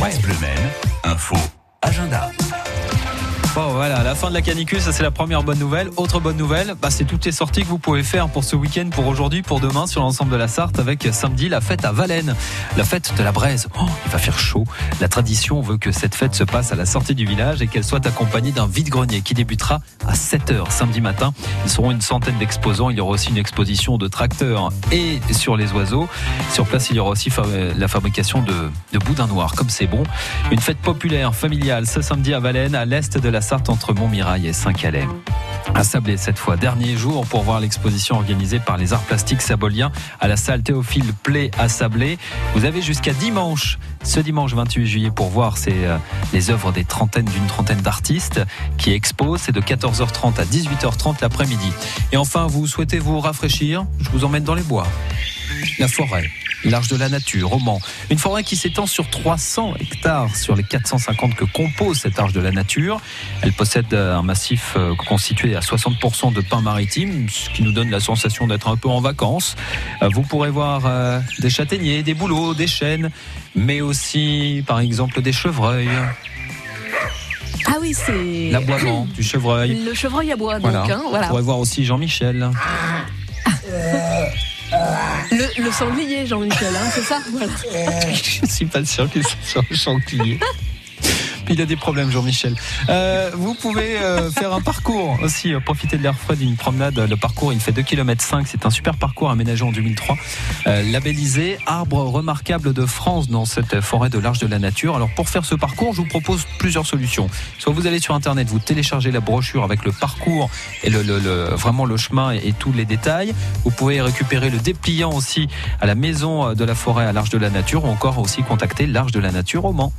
France Bleu info, agenda. Bon voilà, la fin de la canicule, ça c'est la première bonne nouvelle. Autre bonne nouvelle, bah, c'est toutes les sorties que vous pouvez faire pour ce week-end, pour aujourd'hui, pour demain sur l'ensemble de la Sarthe avec samedi la fête à Valennes, la fête de la braise. Oh, il va faire chaud. La tradition veut que cette fête se passe à la sortie du village et qu'elle soit accompagnée d'un vide-grenier qui débutera à 7h samedi matin. Ils seront une centaine d'exposants. Il y aura aussi une exposition de tracteurs et sur les oiseaux. Sur place, il y aura aussi la fabrication de, de boudins noirs, comme c'est bon. Une fête populaire, familiale, ce samedi à Valennes, à l'est de la Sarthe entre Montmirail et Saint-Calais. À Sablé cette fois, dernier jour pour voir l'exposition organisée par les arts plastiques saboliens à la salle Théophile Play à Sablé. Vous avez jusqu'à dimanche, ce dimanche 28 juillet pour voir ces, euh, les œuvres des trentaines d'une trentaine d'artistes qui exposent. C'est de 14h30 à 18h30 l'après-midi. Et enfin, vous souhaitez vous rafraîchir? Je vous emmène dans les bois. La forêt l'Arche de la Nature, au Mans. Une forêt qui s'étend sur 300 hectares sur les 450 que compose cette Arche de la Nature. Elle possède un massif euh, constitué à 60% de pins maritimes, ce qui nous donne la sensation d'être un peu en vacances. Euh, vous pourrez voir euh, des châtaigniers, des bouleaux, des chênes, mais aussi, par exemple, des chevreuils. Ah oui, c'est. L'aboiement du chevreuil. Le chevreuil aboie, donc. Voilà. Hein, voilà. Vous pourrez voir aussi Jean-Michel. Le, le sanglier, Jean-Michel, hein, c'est ça? Je suis pas sûr que ce soit un sanglier. Il a des problèmes, Jean-Michel. Euh, vous pouvez euh, faire un parcours aussi, euh, profiter de l'air frais d'une promenade. Le parcours, il fait 2 km 5. C'est un super parcours aménagé en 2003. Euh, labellisé arbre remarquable de France dans cette forêt de l'Arche de la Nature. Alors, pour faire ce parcours, je vous propose plusieurs solutions. Soit vous allez sur Internet, vous téléchargez la brochure avec le parcours et le, le, le vraiment le chemin et, et, tous les détails. Vous pouvez récupérer le dépliant aussi à la maison de la forêt à l'Arche de la Nature ou encore aussi contacter l'Arche de la Nature au Mans.